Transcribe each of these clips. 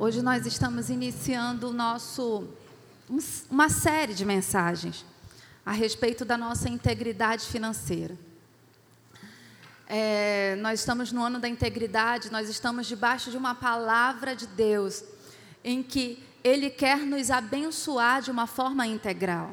Hoje nós estamos iniciando nosso, uma série de mensagens a respeito da nossa integridade financeira. É, nós estamos no ano da integridade, nós estamos debaixo de uma palavra de Deus, em que Ele quer nos abençoar de uma forma integral.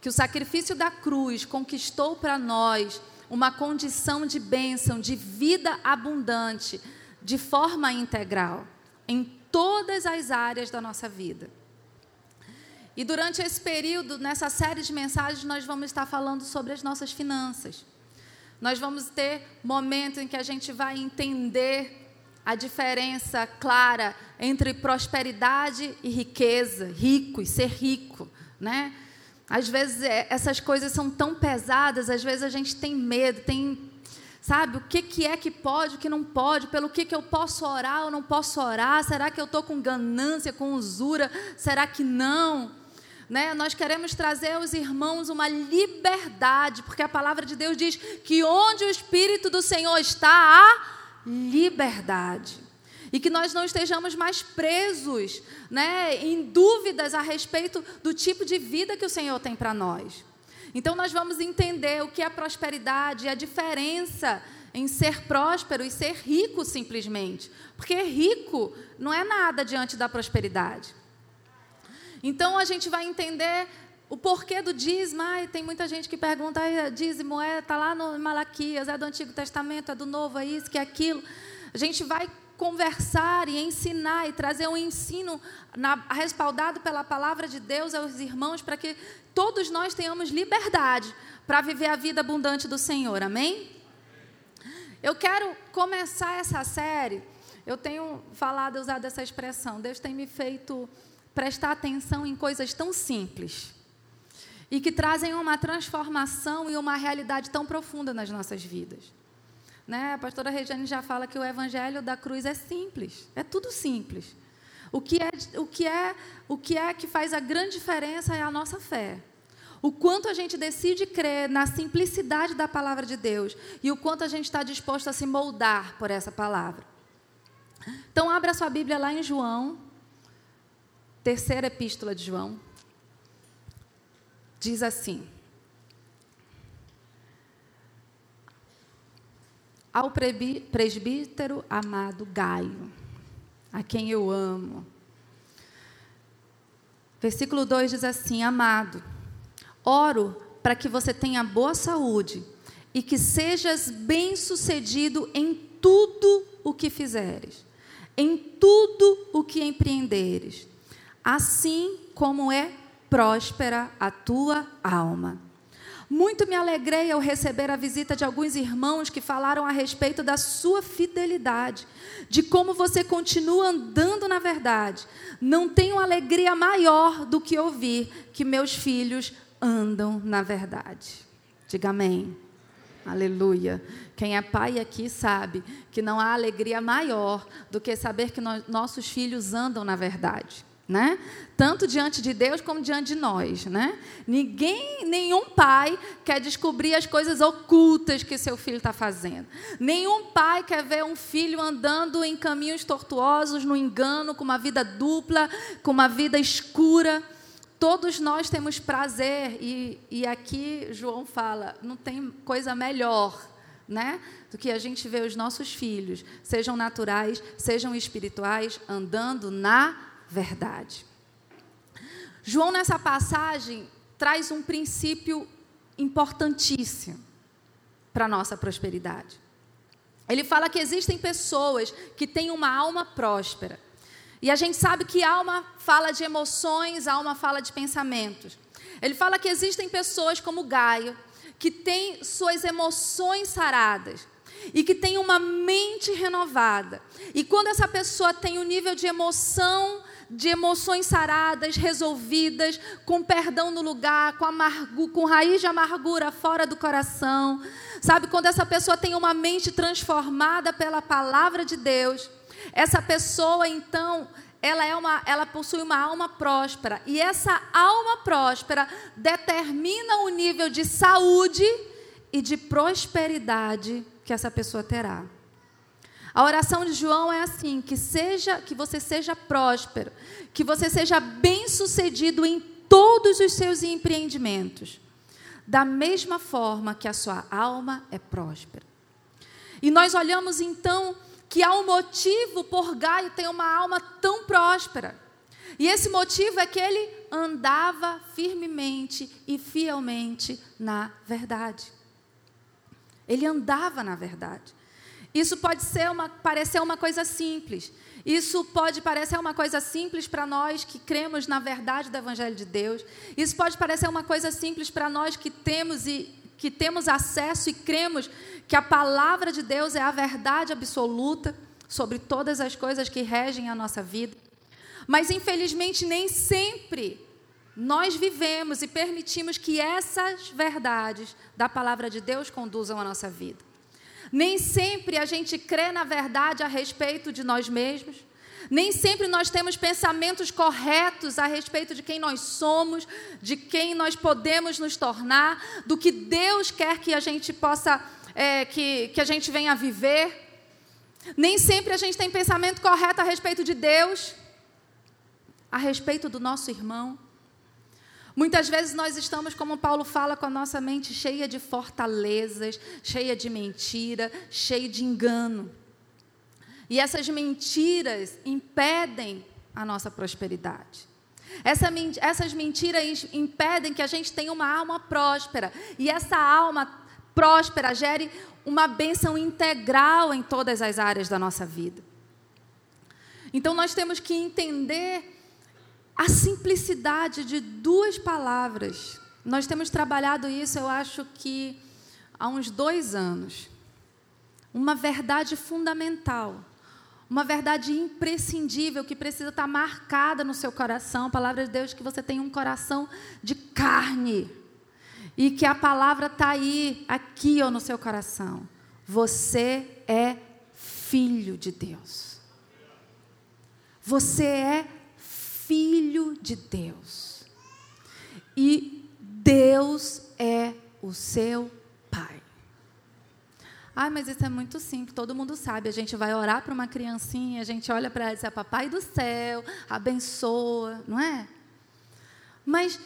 Que o sacrifício da cruz conquistou para nós uma condição de bênção, de vida abundante, de forma integral, em todas as áreas da nossa vida. E durante esse período, nessa série de mensagens, nós vamos estar falando sobre as nossas finanças. Nós vamos ter momentos em que a gente vai entender a diferença clara entre prosperidade e riqueza, rico e ser rico, né? Às vezes é, essas coisas são tão pesadas, às vezes a gente tem medo, tem Sabe, o que, que é que pode, o que não pode, pelo que, que eu posso orar ou não posso orar? Será que eu estou com ganância, com usura? Será que não? Né? Nós queremos trazer aos irmãos uma liberdade, porque a palavra de Deus diz que onde o Espírito do Senhor está, há liberdade. E que nós não estejamos mais presos né, em dúvidas a respeito do tipo de vida que o Senhor tem para nós. Então, nós vamos entender o que é prosperidade, a diferença em ser próspero e ser rico simplesmente. Porque rico não é nada diante da prosperidade. Então, a gente vai entender o porquê do dízimo. Ai, tem muita gente que pergunta: dízimo é, está lá no Malaquias, é do Antigo Testamento, é do Novo, é isso, que é aquilo. A gente vai conversar e ensinar e trazer um ensino na, respaldado pela palavra de Deus aos irmãos para que todos nós tenhamos liberdade para viver a vida abundante do Senhor. Amém? Eu quero começar essa série. Eu tenho falado, usado essa expressão. Deus tem me feito prestar atenção em coisas tão simples e que trazem uma transformação e uma realidade tão profunda nas nossas vidas. Né? A pastora Regiane já fala que o evangelho da cruz é simples, é tudo simples. O que é, o que é, o que é que faz a grande diferença é a nossa fé. O quanto a gente decide crer na simplicidade da palavra de Deus e o quanto a gente está disposto a se moldar por essa palavra. Então, abra sua Bíblia lá em João, terceira epístola de João. Diz assim: ao presbítero amado Gaio, a quem eu amo. Versículo 2 diz assim: Amado, oro para que você tenha boa saúde e que sejas bem-sucedido em tudo o que fizeres, em tudo o que empreenderes, assim como é próspera a tua alma. Muito me alegrei ao receber a visita de alguns irmãos que falaram a respeito da sua fidelidade, de como você continua andando na verdade. Não tenho alegria maior do que ouvir que meus filhos andam na verdade. Diga amém. Aleluia. Quem é pai aqui sabe que não há alegria maior do que saber que nós, nossos filhos andam na verdade né? Tanto diante de Deus como diante de nós, né? Ninguém, nenhum pai quer descobrir as coisas ocultas que seu filho está fazendo. Nenhum pai quer ver um filho andando em caminhos tortuosos, no engano, com uma vida dupla, com uma vida escura. Todos nós temos prazer e, e aqui João fala, não tem coisa melhor né? Do que a gente vê os nossos filhos, sejam naturais, sejam espirituais, andando na verdade. João, nessa passagem, traz um princípio importantíssimo para a nossa prosperidade. Ele fala que existem pessoas que têm uma alma próspera. E a gente sabe que alma fala de emoções, alma fala de pensamentos. Ele fala que existem pessoas como Gaio, que têm suas emoções saradas e que têm uma mente renovada. E quando essa pessoa tem um nível de emoção de emoções saradas, resolvidas, com perdão no lugar, com, amargu, com raiz de amargura fora do coração. Sabe, quando essa pessoa tem uma mente transformada pela palavra de Deus, essa pessoa então ela, é uma, ela possui uma alma próspera. E essa alma próspera determina o nível de saúde e de prosperidade que essa pessoa terá. A oração de João é assim: que seja, que você seja próspero, que você seja bem-sucedido em todos os seus empreendimentos, da mesma forma que a sua alma é próspera. E nós olhamos então que há um motivo por Gaio ter uma alma tão próspera. E esse motivo é que ele andava firmemente e fielmente na verdade. Ele andava na verdade. Isso pode ser uma, parecer uma coisa simples. Isso pode parecer uma coisa simples para nós que cremos na verdade do Evangelho de Deus. Isso pode parecer uma coisa simples para nós que temos e que temos acesso e cremos que a palavra de Deus é a verdade absoluta sobre todas as coisas que regem a nossa vida. Mas infelizmente nem sempre nós vivemos e permitimos que essas verdades da palavra de Deus conduzam a nossa vida. Nem sempre a gente crê na verdade a respeito de nós mesmos. Nem sempre nós temos pensamentos corretos a respeito de quem nós somos, de quem nós podemos nos tornar, do que Deus quer que a gente possa, é, que, que a gente venha viver. Nem sempre a gente tem pensamento correto a respeito de Deus, a respeito do nosso irmão. Muitas vezes nós estamos, como Paulo fala, com a nossa mente cheia de fortalezas, cheia de mentira, cheia de engano. E essas mentiras impedem a nossa prosperidade. Essa, essas mentiras impedem que a gente tenha uma alma próspera. E essa alma próspera gere uma bênção integral em todas as áreas da nossa vida. Então nós temos que entender a simplicidade de duas palavras. Nós temos trabalhado isso, eu acho que há uns dois anos. Uma verdade fundamental, uma verdade imprescindível que precisa estar marcada no seu coração. A palavra de Deus que você tem um coração de carne e que a palavra está aí, aqui ó, no seu coração. Você é filho de Deus. Você é filho de Deus. E Deus é o seu Pai. Ah, mas isso é muito simples, todo mundo sabe. A gente vai orar para uma criancinha, a gente olha para ela e diz: Papai do céu, abençoa, não é? Mas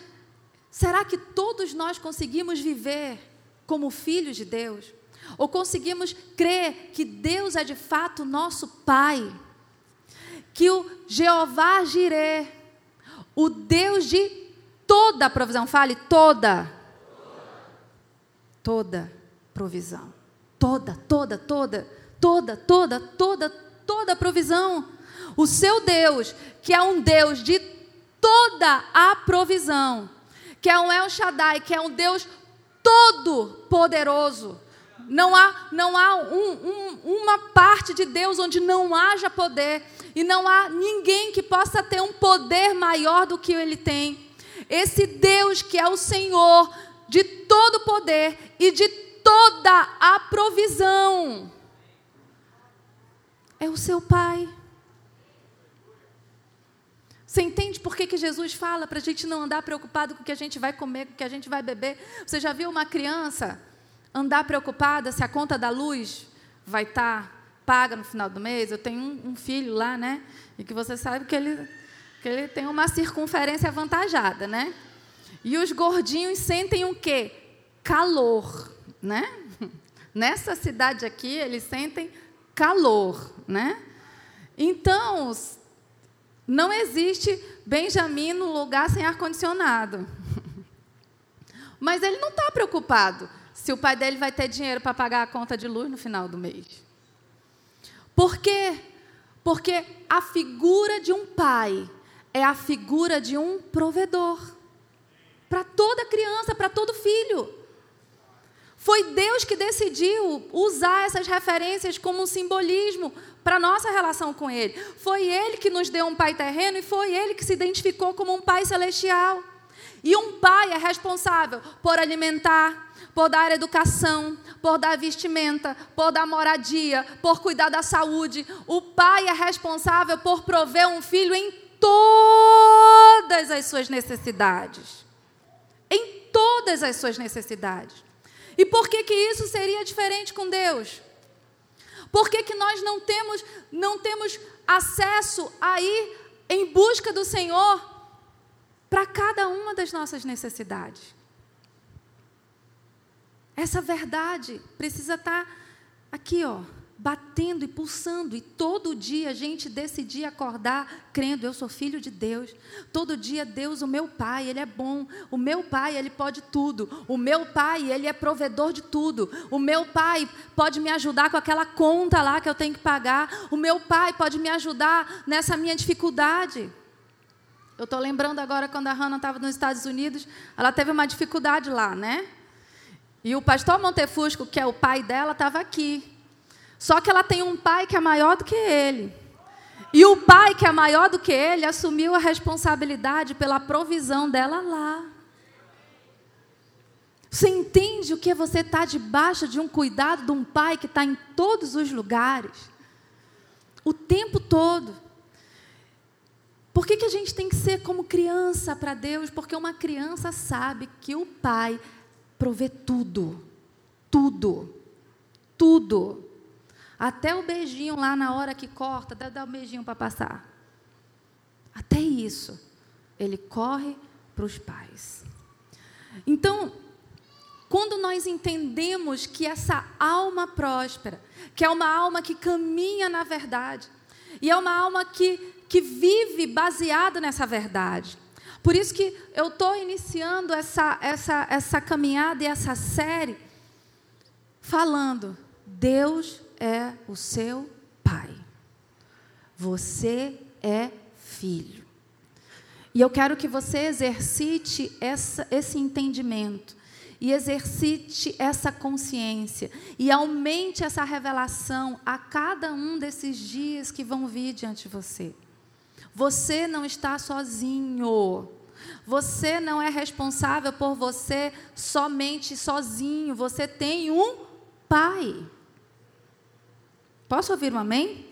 será que todos nós conseguimos viver como filhos de Deus? Ou conseguimos crer que Deus é de fato nosso Pai? que o Jeová Jirê, o Deus de toda provisão, fale toda. Toda provisão. Toda, toda, toda, toda, toda, toda, toda provisão. O seu Deus, que é um Deus de toda a provisão, que é um El Shaddai, que é um Deus todo poderoso, não há, não há um, um, uma parte de Deus onde não haja poder. E não há ninguém que possa ter um poder maior do que ele tem. Esse Deus que é o Senhor de todo poder e de toda a provisão. É o seu Pai. Você entende por que, que Jesus fala para a gente não andar preocupado com o que a gente vai comer, com o que a gente vai beber? Você já viu uma criança andar preocupada se a conta da luz vai estar tá paga no final do mês. Eu tenho um, um, filho lá, né? E que você sabe que ele, que ele tem uma circunferência avantajada, né? E os gordinhos sentem o quê? Calor, né? Nessa cidade aqui, eles sentem calor, né? Então, não existe Benjamin no lugar sem ar-condicionado. Mas ele não está preocupado se o pai dele vai ter dinheiro para pagar a conta de luz no final do mês. Por quê? Porque a figura de um pai é a figura de um provedor. Para toda criança, para todo filho. Foi Deus que decidiu usar essas referências como um simbolismo para a nossa relação com Ele. Foi Ele que nos deu um pai terreno e foi Ele que se identificou como um pai celestial. E um pai é responsável por alimentar, por dar educação, por dar vestimenta, por dar moradia, por cuidar da saúde. O pai é responsável por prover um filho em todas as suas necessidades. Em todas as suas necessidades. E por que que isso seria diferente com Deus? Por que, que nós não temos, não temos acesso a ir em busca do Senhor para cada uma das nossas necessidades? Essa verdade precisa estar tá aqui, ó, batendo e pulsando, e todo dia a gente decidir acordar crendo, eu sou filho de Deus. Todo dia Deus, o meu pai, ele é bom. O meu pai, ele pode tudo. O meu pai, ele é provedor de tudo. O meu pai pode me ajudar com aquela conta lá que eu tenho que pagar. O meu pai pode me ajudar nessa minha dificuldade. Eu estou lembrando agora quando a Hannah estava nos Estados Unidos, ela teve uma dificuldade lá, né? E o pastor Montefusco, que é o pai dela, estava aqui. Só que ela tem um pai que é maior do que ele. E o pai que é maior do que ele assumiu a responsabilidade pela provisão dela lá. Você entende o que você estar tá debaixo de um cuidado de um pai que está em todos os lugares? O tempo todo. Por que, que a gente tem que ser como criança para Deus? Porque uma criança sabe que o pai provê tudo. Tudo. Tudo. Até o beijinho lá na hora que corta, dá, dá um beijinho para passar. Até isso. Ele corre para os pais. Então, quando nós entendemos que essa alma próspera, que é uma alma que caminha na verdade, e é uma alma que, que vive baseada nessa verdade. Por isso que eu estou iniciando essa, essa, essa caminhada e essa série falando: Deus é o seu pai. Você é filho. E eu quero que você exercite essa, esse entendimento e exercite essa consciência e aumente essa revelação a cada um desses dias que vão vir diante de você. Você não está sozinho. Você não é responsável por você somente sozinho. Você tem um pai. Posso ouvir um amém? amém?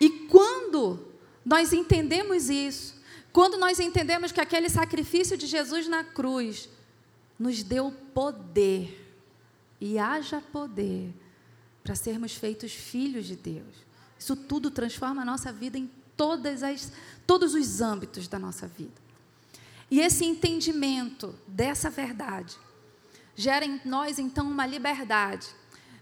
E quando nós entendemos isso, quando nós entendemos que aquele sacrifício de Jesus na cruz nos deu poder, e haja poder, para sermos feitos filhos de Deus. Isso tudo transforma a nossa vida em todas as, todos os âmbitos da nossa vida. E esse entendimento dessa verdade gera em nós, então, uma liberdade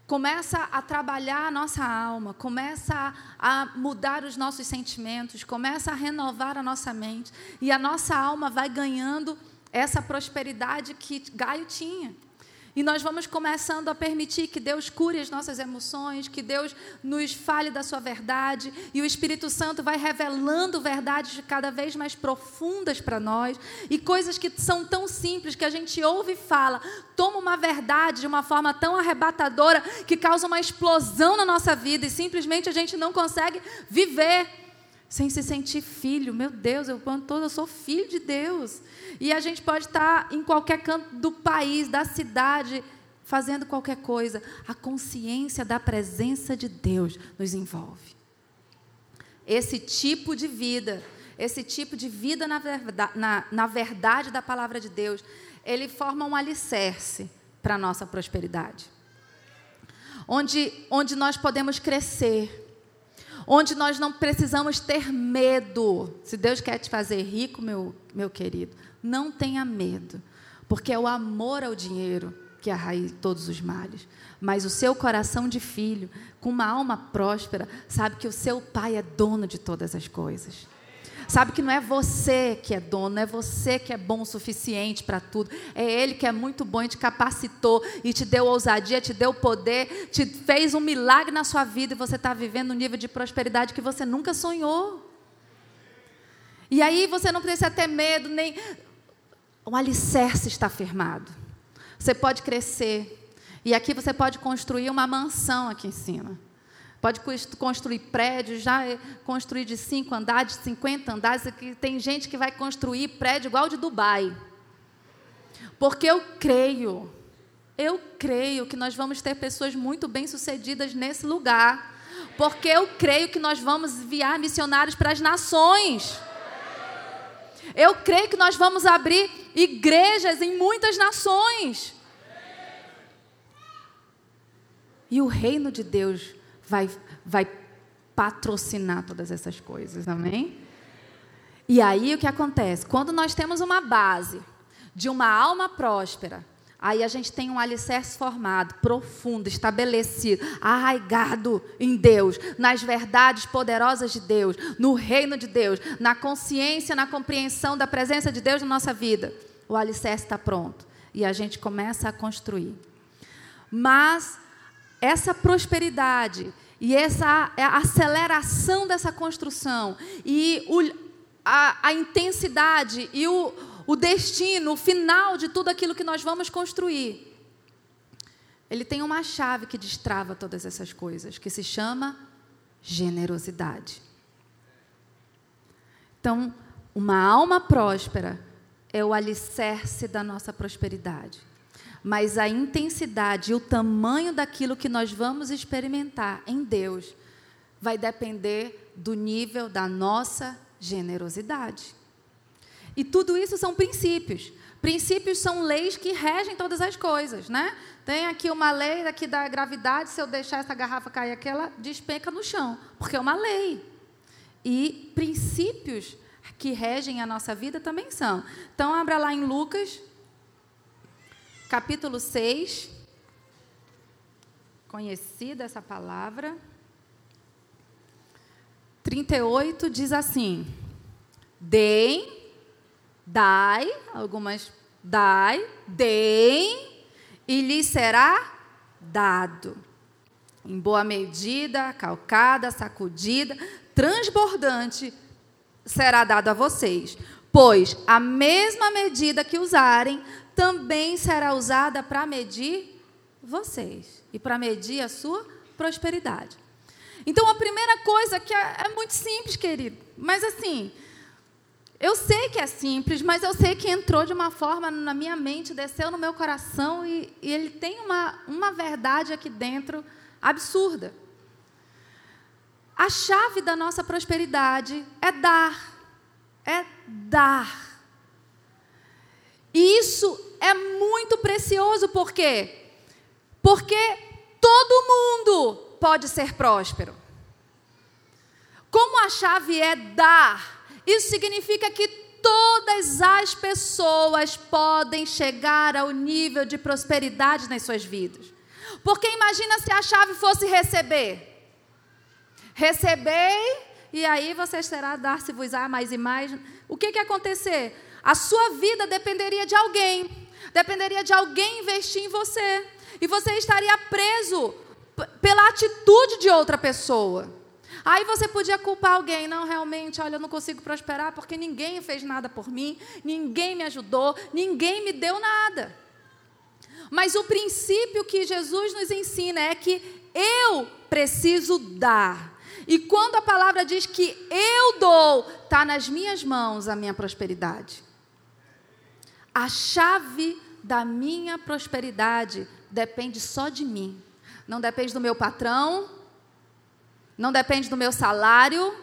começa a trabalhar a nossa alma, começa a, mudar os nossos sentimentos, começa a renovar a nossa mente, e a nossa alma vai ganhando essa prosperidade que Gaio tinha. E nós vamos começando a permitir que Deus cure as nossas emoções, que Deus nos fale da sua verdade, e o Espírito Santo vai revelando verdades cada vez mais profundas para nós, e coisas que são tão simples que a gente ouve e fala, toma uma verdade de uma forma tão arrebatadora que causa uma explosão na nossa vida e simplesmente a gente não consegue viver sem se sentir filho. Meu Deus, eu quando todo eu sou filho de Deus. E a gente pode estar em qualquer canto do país, da cidade, fazendo qualquer coisa. A consciência da presença de Deus nos envolve. Esse tipo de vida, esse tipo de vida na verdade, na, na verdade da palavra de Deus, ele forma um alicerce para a nossa prosperidade. Onde, onde nós podemos crescer, onde nós não precisamos ter medo. Se Deus quer te fazer rico, meu, meu querido, não tenha medo, porque é o amor ao dinheiro que é a raiz de todos os males. Mas o seu coração de filho, com uma alma próspera, sabe que o seu pai é dono de todas as coisas. Sabe que não é você que é dono, não é você que é bom o suficiente para tudo. É Ele que é muito bom e te capacitou e te deu ousadia, te deu poder, te fez um milagre na sua vida e você está vivendo um nível de prosperidade que você nunca sonhou. E aí você não precisa ter medo, nem. O alicerce está firmado. Você pode crescer. E aqui você pode construir uma mansão aqui em cima. Pode construir prédios, já é construir de cinco andares, de 50 andares. Tem gente que vai construir prédio igual de Dubai. Porque eu creio, eu creio que nós vamos ter pessoas muito bem-sucedidas nesse lugar. Porque eu creio que nós vamos enviar missionários para as nações. Eu creio que nós vamos abrir igrejas em muitas nações. E o reino de Deus vai, vai patrocinar todas essas coisas, amém? E aí o que acontece? Quando nós temos uma base de uma alma próspera, aí a gente tem um alicerce formado, profundo, estabelecido, arraigado em Deus, nas verdades poderosas de Deus, no reino de Deus, na consciência, na compreensão da presença de Deus na nossa vida. O alicerce está pronto e a gente começa a construir. Mas essa prosperidade e essa aceleração dessa construção e o, a, a, intensidade e o, o destino, o final de tudo aquilo que nós vamos construir, ele tem uma chave que destrava todas essas coisas, que se chama generosidade. Então, uma alma próspera é o alicerce da nossa prosperidade mas a intensidade e o tamanho daquilo que nós vamos experimentar em Deus vai depender do nível da nossa generosidade. E tudo isso são princípios. Princípios são leis que regem todas as coisas, né? Tem aqui uma lei aqui da gravidade, se eu deixar essa garrafa cair aqui, ela despenca no chão, porque é uma lei. E princípios que regem a nossa vida também são. Então, abra lá em Lucas, capítulo 6. Conhecida essa palavra. 38 diz assim: Deem, dai, algumas dai, deem, e lhes será dado. Em boa medida, calcada, sacudida, transbordante, será dado a vocês. Pois a mesma medida que usarem, também será usada para medir vocês e para medir a sua prosperidade. Então, a primeira coisa que é, é, muito simples, querido, mas assim, eu sei que é simples, mas eu sei que entrou de uma forma na minha mente, desceu no meu coração e, e ele tem uma, uma verdade aqui dentro absurda. A chave da nossa prosperidade é dar. É dar. E isso é muito precioso, por quê? Porque todo mundo pode ser próspero. Como a chave é dar, isso significa que todas as pessoas podem chegar ao nível de prosperidade nas suas vidas. Porque imagina se a chave fosse receber. Recebei, e aí você será dar-se-vos-á mais e mais. O que, que acontecer? A sua vida dependeria de alguém dependeria de alguém investir em você. E você estaria preso pela atitude de outra pessoa. Aí você podia culpar alguém, não, realmente, olha, eu não consigo prosperar porque ninguém fez nada por mim, ninguém me ajudou, ninguém me deu nada. Mas o princípio que Jesus nos ensina é que eu preciso dar. E quando a palavra diz que eu dou, está nas minhas mãos a minha prosperidade. A chave da minha prosperidade depende só de mim. Não depende do meu patrão, não depende do meu salário,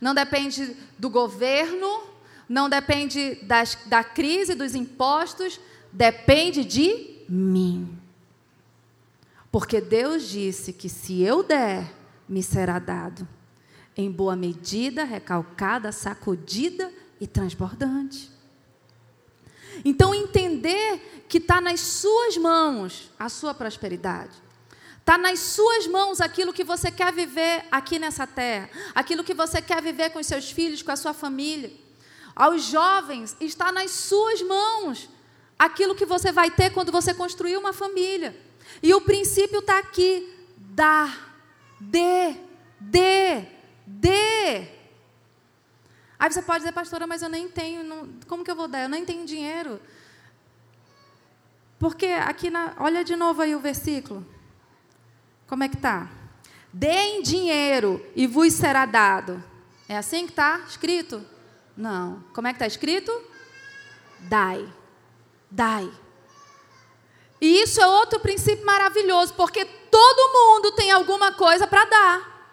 não depende do governo, não depende das, da crise, dos impostos, depende de mim. Porque Deus disse que se eu der, me será dado, em boa medida, recalcada, sacudida e transbordante. Então, entender que está nas suas mãos a sua prosperidade. Está nas suas mãos aquilo que você quer viver aqui nessa terra, aquilo que você quer viver com os seus filhos, com a sua família. Aos jovens, está nas suas mãos aquilo que você vai ter quando você construir uma família. E o princípio está aqui: dar, dê, dê, dê. Aí você pode dizer, pastora, mas eu nem tenho, não, como que eu vou dar? Eu nem tenho dinheiro. Porque aqui, na, olha de novo aí o versículo. Como é que está? Deem dinheiro e vos será dado. É assim que está escrito? Não. Como é que está escrito? Dai. Dai. E isso é outro princípio maravilhoso, porque todo mundo tem alguma coisa para dar.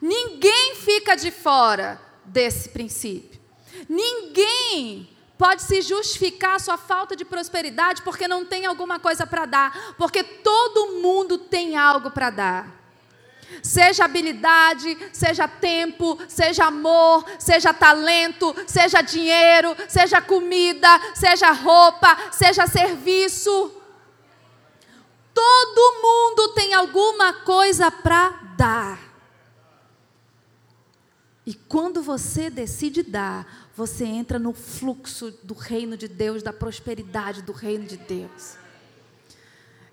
Ninguém fica de fora desse princípio. Ninguém pode se justificar a sua falta de prosperidade porque não tem alguma coisa para dar, porque todo mundo tem algo para dar. Seja habilidade, seja tempo, seja amor, seja talento, seja dinheiro, seja comida, seja roupa, seja serviço. Todo mundo tem alguma coisa para dar. E quando você decide dar, você entra no fluxo do reino de Deus, da prosperidade do reino de Deus.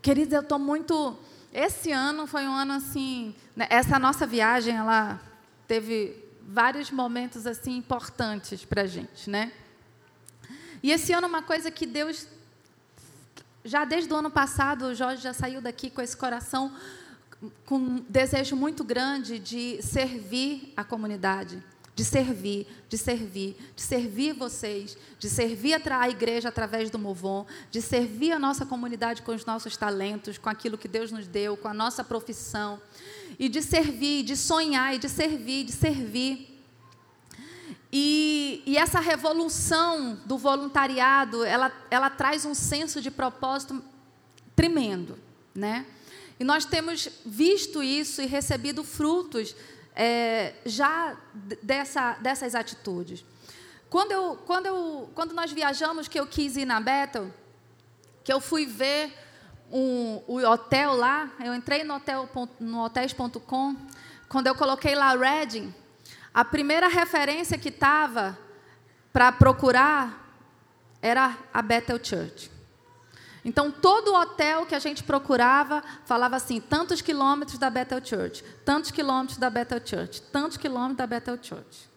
Queridos, eu estou muito esse ano foi um ano assim, né, essa nossa viagem, ela teve vários momentos assim importantes para a gente, né? E esse ano uma coisa que Deus já desde o ano passado, o Jorge já saiu daqui com esse coração com um desejo muito grande de servir a comunidade de servir, de servir, de servir vocês, de servir a igreja através do Movon, de servir a nossa comunidade com os nossos talentos, com aquilo que Deus nos deu, com a nossa profissão, e de servir, de sonhar, e de servir, de servir. E, e essa revolução do voluntariado, ela, ela traz um senso de propósito tremendo, né? E nós temos visto isso e recebido frutos é, já dessa, dessas atitudes. Quando, eu, quando, eu, quando nós viajamos, que eu quis ir na Bethel, que eu fui ver um, o hotel lá, eu entrei no, hotel, no hotels.com, quando eu coloquei lá Reading, a primeira referência que estava para procurar era a Bethel Church. Então, todo hotel que a gente procurava falava assim: tantos quilômetros da Bethel Church, tantos quilômetros da Bethel Church, tantos quilômetros da Bethel Church.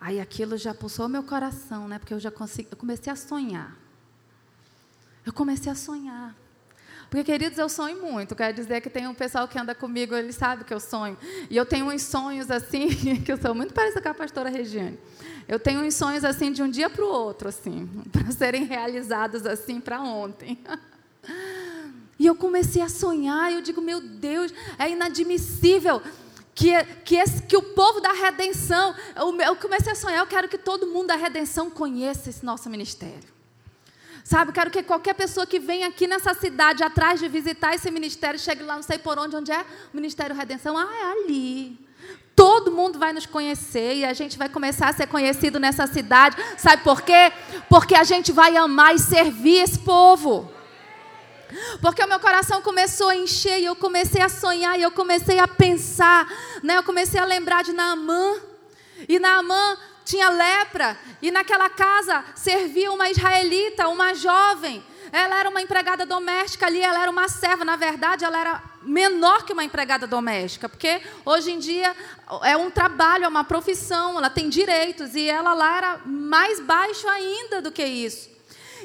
Aí aquilo já pulsou meu coração, né? Porque eu já consegui, eu comecei a sonhar. Eu comecei a sonhar. Porque, queridos, eu sonho muito. Quer dizer que tem um pessoal que anda comigo, ele sabe que eu sonho. E eu tenho uns sonhos assim, que eu sou muito parecida com a pastora Regiane. Eu tenho uns sonhos assim de um dia para o outro, assim, para serem realizados assim para ontem. E eu comecei a sonhar, e eu digo, meu Deus, é inadmissível que, que, esse, que o povo da redenção, eu, eu comecei a sonhar, eu quero que todo mundo da redenção conheça esse nosso ministério. Sabe, quero que qualquer pessoa que venha aqui nessa cidade atrás de visitar esse ministério, chegue lá, não sei por onde, onde é o Ministério Redenção. Ah, é ali. Todo mundo vai nos conhecer e a gente vai começar a ser conhecido nessa cidade. Sabe por quê? Porque a gente vai amar e servir esse povo. Porque o meu coração começou a encher e eu comecei a sonhar e eu comecei a pensar, né? Eu comecei a lembrar de Naamã. E Naamã tinha lepra e naquela casa servia uma israelita, uma jovem. Ela era uma empregada doméstica ali, ela era uma serva, na verdade, ela era menor que uma empregada doméstica, porque hoje em dia é um trabalho, é uma profissão, ela tem direitos e ela lá era mais baixo ainda do que isso.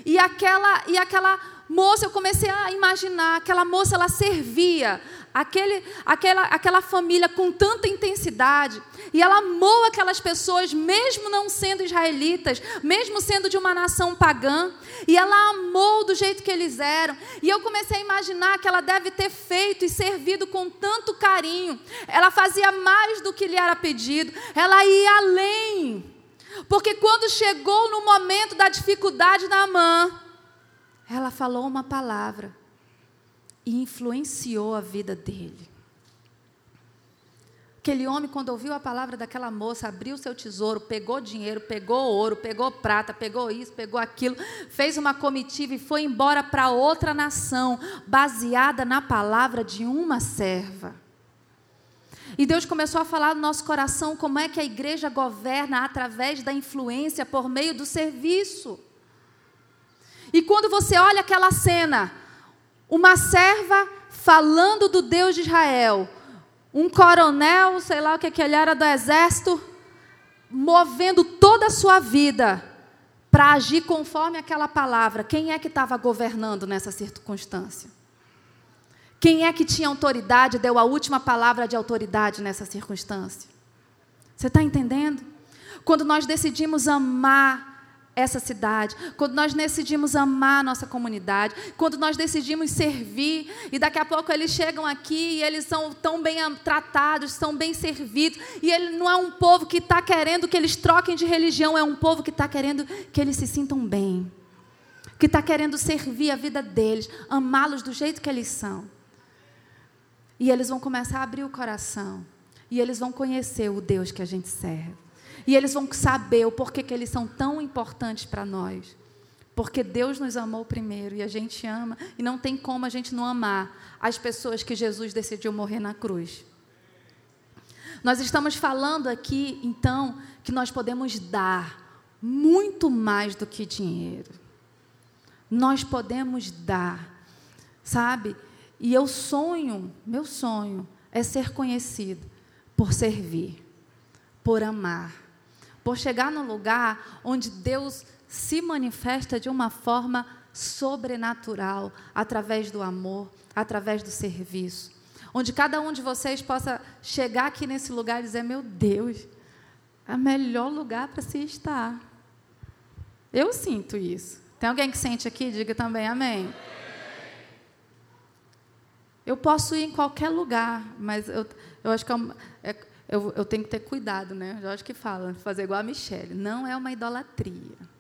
E aquela e aquela moça, eu comecei a imaginar, aquela moça ela servia aquele, aquela, aquela família com tanta intensidade, e ela amou aquelas pessoas, mesmo não sendo israelitas, mesmo sendo de uma nação pagã, e ela amou do jeito que eles eram. E eu comecei a imaginar que ela deve ter feito e servido com tanto carinho. Ela fazia mais do que lhe era pedido, ela ia além. Porque quando chegou no momento da dificuldade da mãe, ela falou uma palavra e influenciou a vida dele. Aquele homem, quando ouviu a palavra daquela moça, abriu seu tesouro, pegou dinheiro, pegou ouro, pegou prata, pegou isso, pegou aquilo, fez uma comitiva e foi embora para outra nação, baseada na palavra de uma serva. E Deus começou a falar no nosso coração como é que a igreja governa através da influência por meio do serviço. E quando você olha aquela cena, uma serva falando do Deus de Israel, um coronel, sei lá o que, que ele era do exército, movendo toda a sua vida para agir conforme aquela palavra. Quem é que estava governando nessa circunstância? Quem é que tinha autoridade, deu a última palavra de autoridade nessa circunstância? Você está entendendo? Quando nós decidimos amar essa cidade, quando nós decidimos amar a nossa comunidade, quando nós decidimos servir, e daqui a pouco eles chegam aqui e eles são tão bem tratados, são bem servidos, e ele não é um povo que está querendo que eles troquem de religião, é um povo que está querendo que eles se sintam bem, que está querendo servir a vida deles, amá-los do jeito que eles são. E eles vão começar a abrir o coração. E eles vão conhecer o Deus que a gente serve. E eles vão saber o porquê que eles são tão importantes para nós. Porque Deus nos amou primeiro e a gente ama. E não tem como a gente não amar as pessoas que Jesus decidiu morrer na cruz. Nós estamos falando aqui, então, que nós podemos dar muito mais do que dinheiro. Nós podemos dar, sabe? E eu sonho, meu sonho é ser conhecido por servir, por amar, por chegar no lugar onde Deus se manifesta de uma forma sobrenatural, através do amor, através do serviço. Onde cada um de vocês possa chegar aqui nesse lugar e dizer: Meu Deus, é o melhor lugar para se estar. Eu sinto isso. Tem alguém que sente aqui? Diga também amém. Eu posso ir em qualquer lugar, mas eu, eu acho que é, é, eu, eu, tenho que ter cuidado, né? Acho que fala, fazer igual a Michelle. Não é uma idolatria.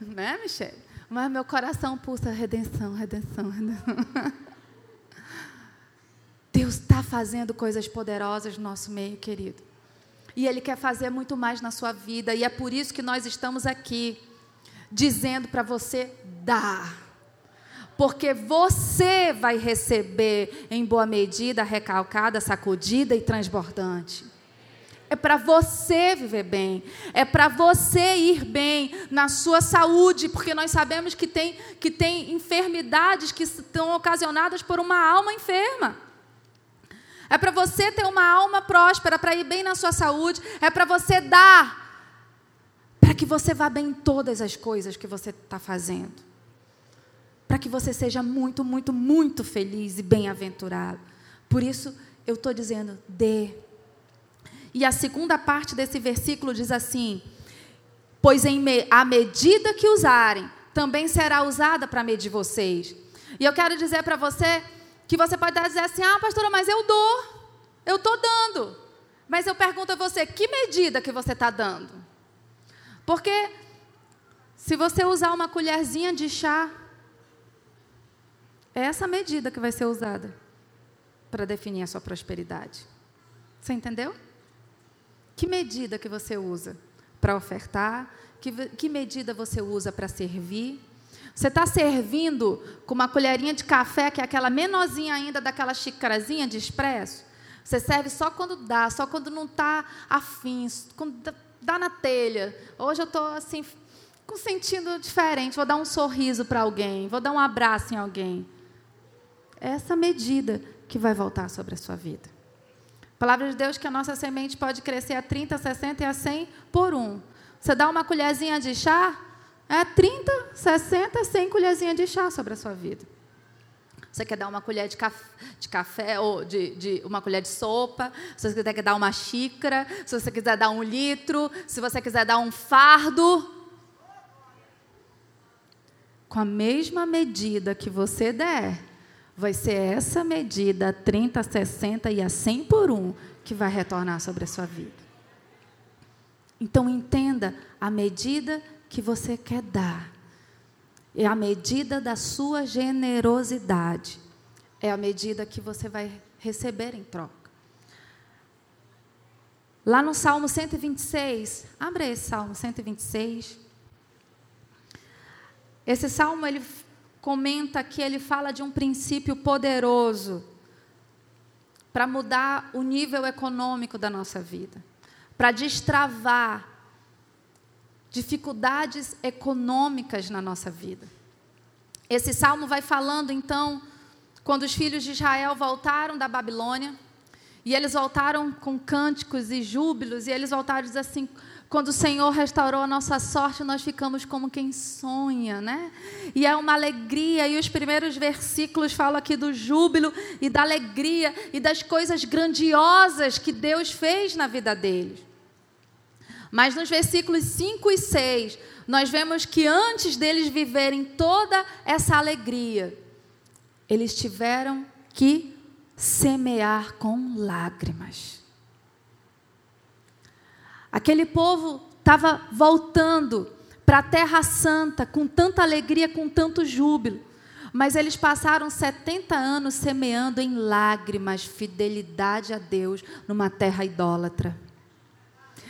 Né, Michelle? Mas meu coração pulsa redenção, redenção, redenção. Deus está fazendo coisas poderosas no nosso meio, querido. E Ele quer fazer muito mais na sua vida. E é por isso que nós estamos aqui, dizendo para você: dar porque você vai receber em boa medida, recalcada, sacudida e transbordante. É para você viver bem, é para você ir bem na sua saúde, porque nós sabemos que tem, que tem enfermidades que estão ocasionadas por uma alma enferma. É para você ter uma alma próspera, para ir bem na sua saúde, é para você dar, para que você vá bem em todas as coisas que você está fazendo para que você seja muito, muito, muito feliz e bem-aventurado. Por isso, eu estou dizendo, dê. E a segunda parte desse versículo diz assim: Pois em me, a medida que usarem, também será usada para medir vocês. E eu quero dizer para você que você pode dizer assim: Ah, pastora, mas eu dou, eu estou dando. Mas eu pergunto a você: que medida que você está dando? Porque se você usar uma colherzinha de chá, é essa medida que vai ser usada para definir a sua prosperidade. Você entendeu? Que medida que você usa para ofertar? Que, que medida você usa para servir? Você está servindo com uma colherinha de café, que é aquela menorzinha ainda daquela xícarazinha de expresso? Você serve só quando dá, só quando não está afim, quando dá na telha. Hoje eu estou assim, com sentido diferente, vou dar um sorriso para alguém, vou dar um abraço em alguém essa medida que vai voltar sobre a sua vida. A palavra de Deus que a nossa semente pode crescer a 30, 60 e a 100 por um. Você dá uma colherzinha de chá, é 30, 60, 100 colherzinhas de chá sobre a sua vida. Você quer dar uma colher de café, de café ou de, de, uma colher de sopa, se você quiser dar uma xícara, se você quiser dar um litro, se você quiser dar um fardo. Com a mesma medida que você der, vai ser essa medida, 30, 60 e a 100 por um, que vai retornar sobre a sua vida. Então entenda a medida que você quer dar. É a medida da sua generosidade. É a medida que você vai receber em troca. Lá no Salmo 126, abre esse Salmo 126. Esse salmo ele comenta que ele fala de um princípio poderoso para mudar o nível econômico da nossa vida, para destravar dificuldades econômicas na nossa vida. Esse salmo vai falando então quando os filhos de Israel voltaram da Babilônia, e eles voltaram com cânticos e júbilos, e eles voltaram dizendo assim: quando o Senhor restaurou a nossa sorte, nós ficamos como quem sonha, né? E é uma alegria, e os primeiros versículos falam aqui do júbilo e da alegria e das coisas grandiosas que Deus fez na vida deles. Mas nos versículos 5 e 6, nós vemos que antes deles viverem toda essa alegria, eles tiveram que semear com lágrimas. Aquele povo estava voltando para a Terra Santa com tanta alegria, com tanto júbilo. Mas eles passaram 70 anos semeando em lágrimas fidelidade a Deus numa terra idólatra.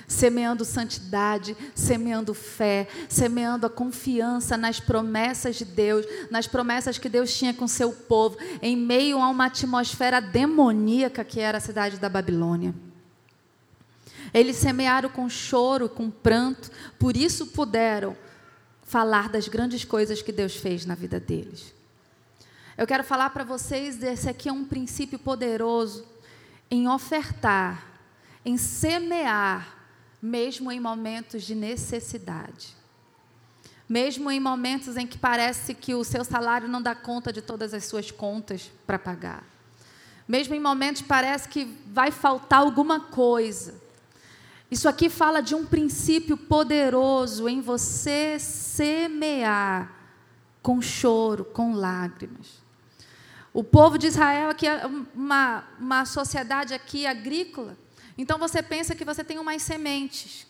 Semeando santidade, semeando fé, semeando a confiança nas promessas de Deus, nas promessas que Deus tinha com seu povo, em meio a uma atmosfera demoníaca que era a cidade da Babilônia. Eles semearam com choro, com pranto, por isso puderam falar das grandes coisas que Deus fez na vida deles. Eu quero falar para vocês, esse aqui é um princípio poderoso em ofertar, em semear, mesmo em momentos de necessidade. Mesmo em momentos em que parece que o seu salário não dá conta de todas as suas contas para pagar. Mesmo em momentos parece que vai faltar alguma coisa. Isso aqui fala de um princípio poderoso em você semear com choro, com lágrimas. O povo de Israel aqui é uma, uma sociedade aqui agrícola. Então você pensa que você tem umas sementes.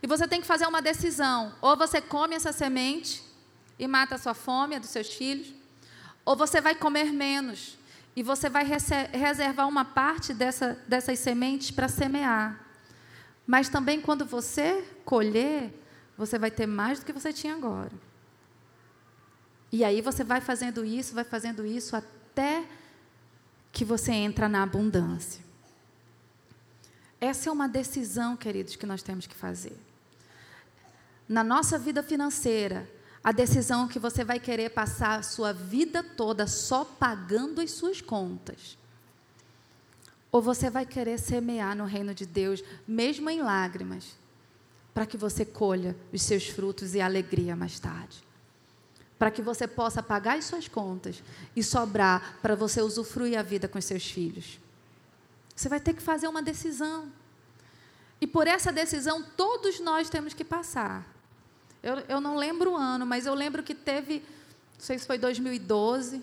E você tem que fazer uma decisão. Ou você come essa semente e mata a sua fome, a dos seus filhos, ou você vai comer menos. E você vai reservar uma parte dessa, dessas sementes para semear. Mas também quando você colher, você vai ter mais do que você tinha agora. E aí você vai fazendo isso, vai fazendo isso até que você entra na abundância. Essa é uma decisão, queridos, que nós temos que fazer. Na nossa vida financeira, a decisão que você vai querer passar a sua vida toda só pagando as suas contas. Ou você vai querer semear no reino de Deus, mesmo em lágrimas, para que você colha os seus frutos e alegria mais tarde. Para que você possa pagar as suas contas e sobrar para você usufruir a vida com os seus filhos. Você vai ter que fazer uma decisão. E por essa decisão, todos nós temos que passar. Eu, eu não lembro o ano, mas eu lembro que teve, não sei se foi 2012,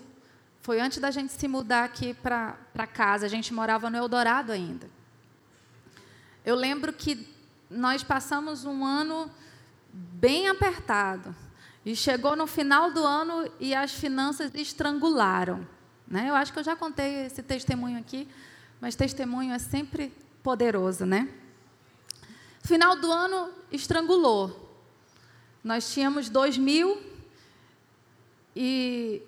foi antes da gente se mudar aqui para casa. A gente morava no Eldorado ainda. Eu lembro que nós passamos um ano bem apertado. E chegou no final do ano e as finanças estrangularam. Né? Eu acho que eu já contei esse testemunho aqui, mas testemunho é sempre poderoso, né? Final do ano estrangulou. Nós tínhamos dois mil e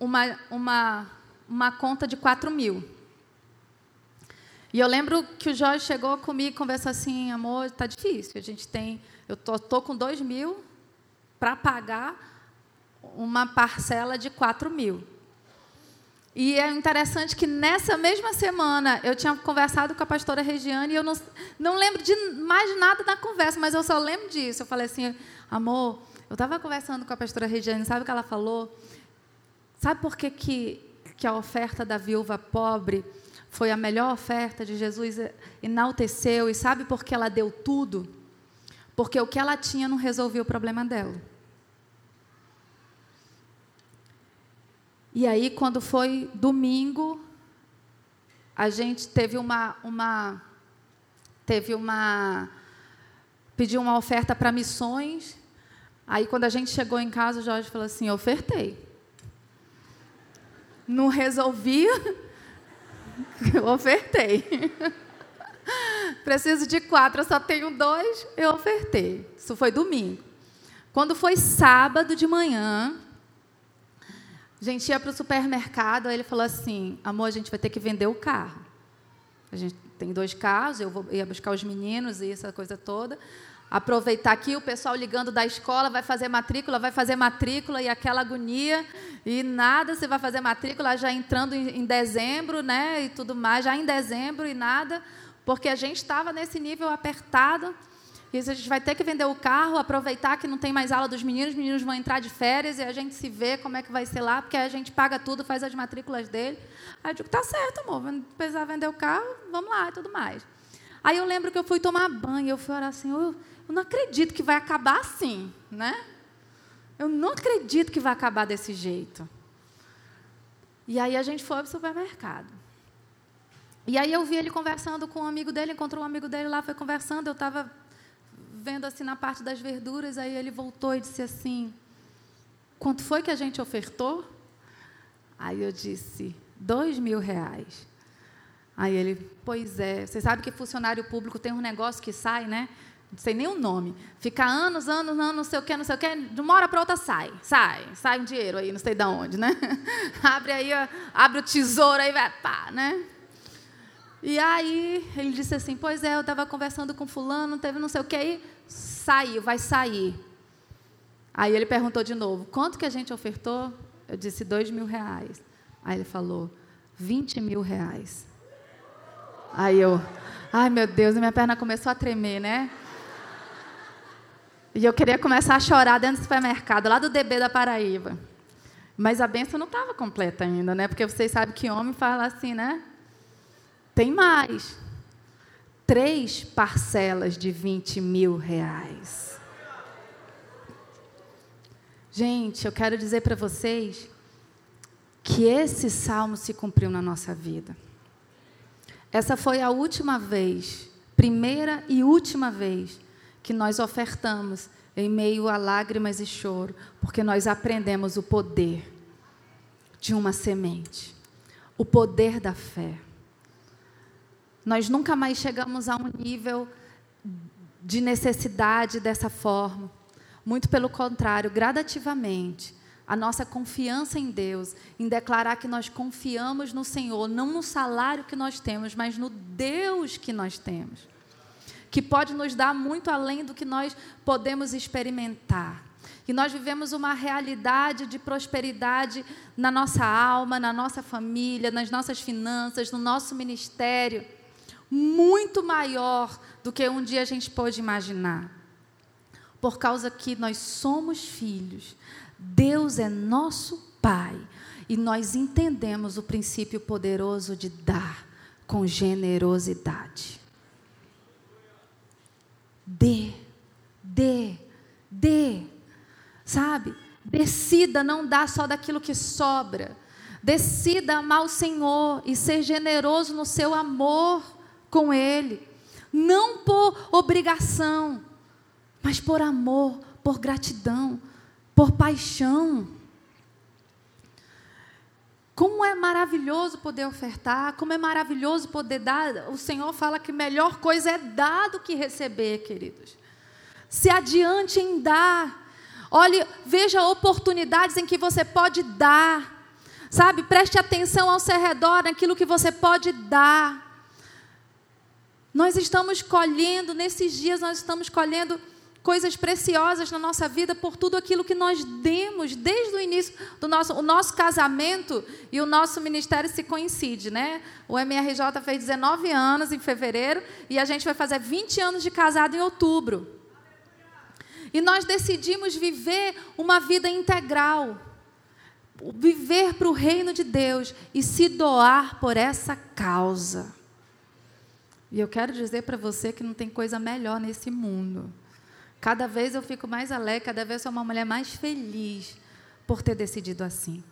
uma, uma, uma conta de 4 mil. E eu lembro que o Jorge chegou comigo e conversou assim, amor, está difícil. A gente tem, eu tô, tô com 2 mil para pagar uma parcela de 4 mil. E é interessante que nessa mesma semana eu tinha conversado com a pastora Regiane e eu não, não lembro de mais nada da conversa, mas eu só lembro disso. Eu falei assim, amor, eu estava conversando com a pastora Regiane, sabe o que ela falou? Sabe por que, que, que a oferta da viúva pobre foi a melhor oferta de Jesus? Enalteceu. E sabe por que ela deu tudo? Porque o que ela tinha não resolvia o problema dela. E aí, quando foi domingo, a gente teve uma, uma teve uma pediu uma oferta para missões. Aí, quando a gente chegou em casa, o Jorge falou assim: ofertei não resolvia, eu ofertei. Preciso de quatro, eu só tenho dois, eu ofertei. Isso foi domingo. Quando foi sábado de manhã, a gente ia para o supermercado, aí ele falou assim: amor, a gente vai ter que vender o carro. A gente tem dois carros, eu vou, ia buscar os meninos e essa coisa toda aproveitar aqui o pessoal ligando da escola, vai fazer matrícula, vai fazer matrícula e aquela agonia e nada, você vai fazer matrícula já entrando em, dezembro, né, e tudo mais, já em dezembro e nada, porque a gente estava nesse nível apertado. E a gente vai ter que vender o carro, aproveitar que não tem mais aula dos meninos, os meninos vão entrar de férias e a gente se vê como é que vai ser lá, porque a gente paga tudo, faz as matrículas dele. Aí eu digo, tá certo, amor, precisar vender o carro, vamos lá e tudo mais. Aí eu lembro que eu fui tomar banho, eu fui orar assim, eu, não acredito que vai acabar assim, né? Eu não acredito que vai acabar desse jeito. E aí a gente foi para o supermercado. E aí eu vi ele conversando com um amigo dele, encontrou um amigo dele lá, foi conversando, eu estava vendo assim na parte das verduras, aí ele voltou e disse assim, quanto foi que a gente ofertou? Aí eu disse, dois mil reais. Aí ele, pois é, você sabe que funcionário público tem um negócio que sai, né? Não sei nem o nome. Fica anos, anos, anos, não sei o quê, não sei o quê. De uma hora para outra sai. Sai. Sai um dinheiro aí, não sei de onde, né? abre aí, abre o tesouro aí, vai, pá, né? E aí ele disse assim: Pois é, eu estava conversando com fulano, teve não sei o que aí, saiu, vai sair. Aí ele perguntou de novo: Quanto que a gente ofertou? Eu disse: Dois mil reais. Aí ele falou: Vinte mil reais. Aí eu, ai meu Deus, minha perna começou a tremer, né? E eu queria começar a chorar dentro do supermercado, lá do DB da Paraíba. Mas a benção não estava completa ainda, né? Porque vocês sabem que homem fala assim, né? Tem mais. Três parcelas de 20 mil reais. Gente, eu quero dizer para vocês que esse salmo se cumpriu na nossa vida. Essa foi a última vez, primeira e última vez, que nós ofertamos em meio a lágrimas e choro, porque nós aprendemos o poder de uma semente, o poder da fé. Nós nunca mais chegamos a um nível de necessidade dessa forma. Muito pelo contrário, gradativamente, a nossa confiança em Deus, em declarar que nós confiamos no Senhor, não no salário que nós temos, mas no Deus que nós temos, que pode nos dar muito além do que nós podemos experimentar. E nós vivemos uma realidade de prosperidade na nossa alma, na nossa família, nas nossas finanças, no nosso ministério muito maior do que um dia a gente pôde imaginar. Por causa que nós somos filhos, Deus é nosso Pai e nós entendemos o princípio poderoso de dar com generosidade. Dê, dê, dê, sabe? Decida não dar só daquilo que sobra. Decida amar o Senhor e ser generoso no seu amor com Ele. Não por obrigação, mas por amor, por gratidão, por paixão. Como é maravilhoso poder ofertar, como é maravilhoso poder dar. O Senhor fala que melhor coisa é dar do que receber, queridos. Se adiante em dar. Olhe, veja oportunidades em que você pode dar. Sabe, preste atenção ao seu redor naquilo que você pode dar. Nós estamos colhendo, nesses dias, nós estamos colhendo coisas preciosas na nossa vida por tudo aquilo que nós demos desde o início do nosso o nosso casamento e o nosso ministério se coincide, né? O MRJ fez 19 anos em fevereiro e a gente vai fazer 20 anos de casado em outubro. E nós decidimos viver uma vida integral. Viver para o reino de Deus e se doar por essa causa. E eu quero dizer para você que não tem coisa melhor nesse mundo. Cada vez eu fico mais alegre, cada vez sou uma mulher mais feliz por ter decidido assim.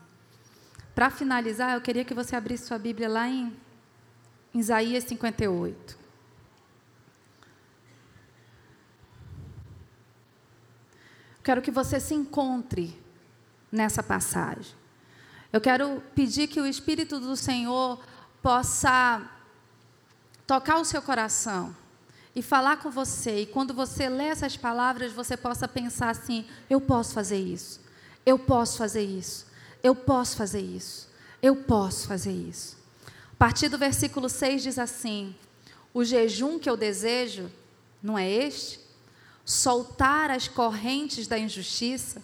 Para finalizar, eu queria que você abrisse sua Bíblia lá em, em Isaías 58. Quero que você se encontre nessa passagem. Eu quero pedir que o Espírito do Senhor possa tocar o seu coração e falar com você, e quando você lê essas palavras, você possa pensar assim: eu posso fazer isso, eu posso fazer isso, eu posso fazer isso, eu posso fazer isso. A partir do versículo 6 diz assim: o jejum que eu desejo não é este? Soltar as correntes da injustiça,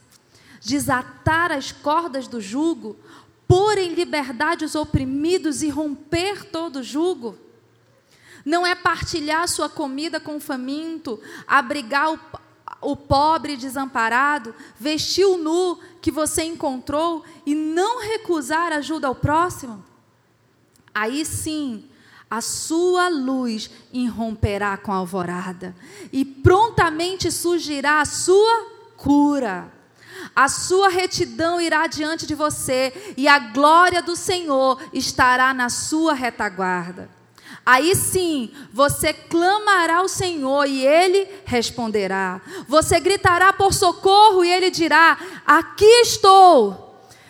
desatar as cordas do jugo, pôr em liberdade os oprimidos e romper todo o jugo? Não é partilhar sua comida com o faminto, abrigar o, o pobre desamparado, vestir o nu que você encontrou e não recusar ajuda ao próximo? Aí sim, a sua luz irromperá com a alvorada, e prontamente surgirá a sua cura. A sua retidão irá diante de você, e a glória do Senhor estará na sua retaguarda. Aí sim, você clamará ao Senhor e ele responderá. Você gritará por socorro e ele dirá: Aqui estou.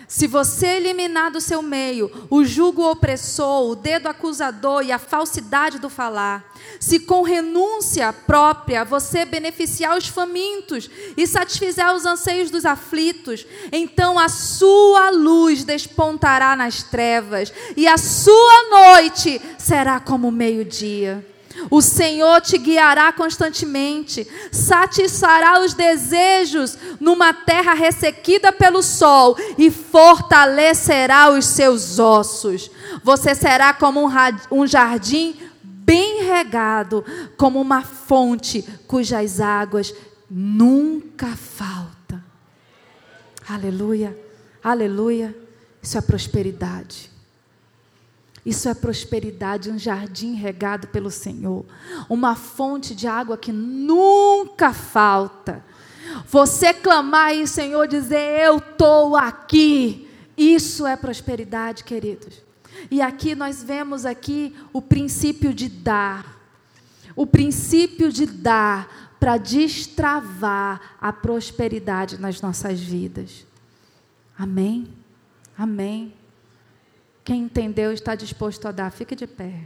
Se você eliminar do seu meio o jugo opressor, o dedo acusador e a falsidade do falar, se com renúncia própria você beneficiar os famintos e satisfizer os anseios dos aflitos, então a sua luz despontará nas trevas e a sua noite será como meio-dia. O Senhor te guiará constantemente, satisfará os desejos numa terra ressequida pelo sol e fortalecerá os seus ossos. Você será como um jardim bem regado, como uma fonte cujas águas nunca faltam. Aleluia, aleluia. Isso é prosperidade. Isso é prosperidade, um jardim regado pelo Senhor, uma fonte de água que nunca falta. Você clamar e Senhor dizer: Eu estou aqui. Isso é prosperidade, queridos. E aqui nós vemos aqui o princípio de dar. O princípio de dar para destravar a prosperidade nas nossas vidas. Amém? Amém. Quem entendeu está disposto a dar. Fique de pé.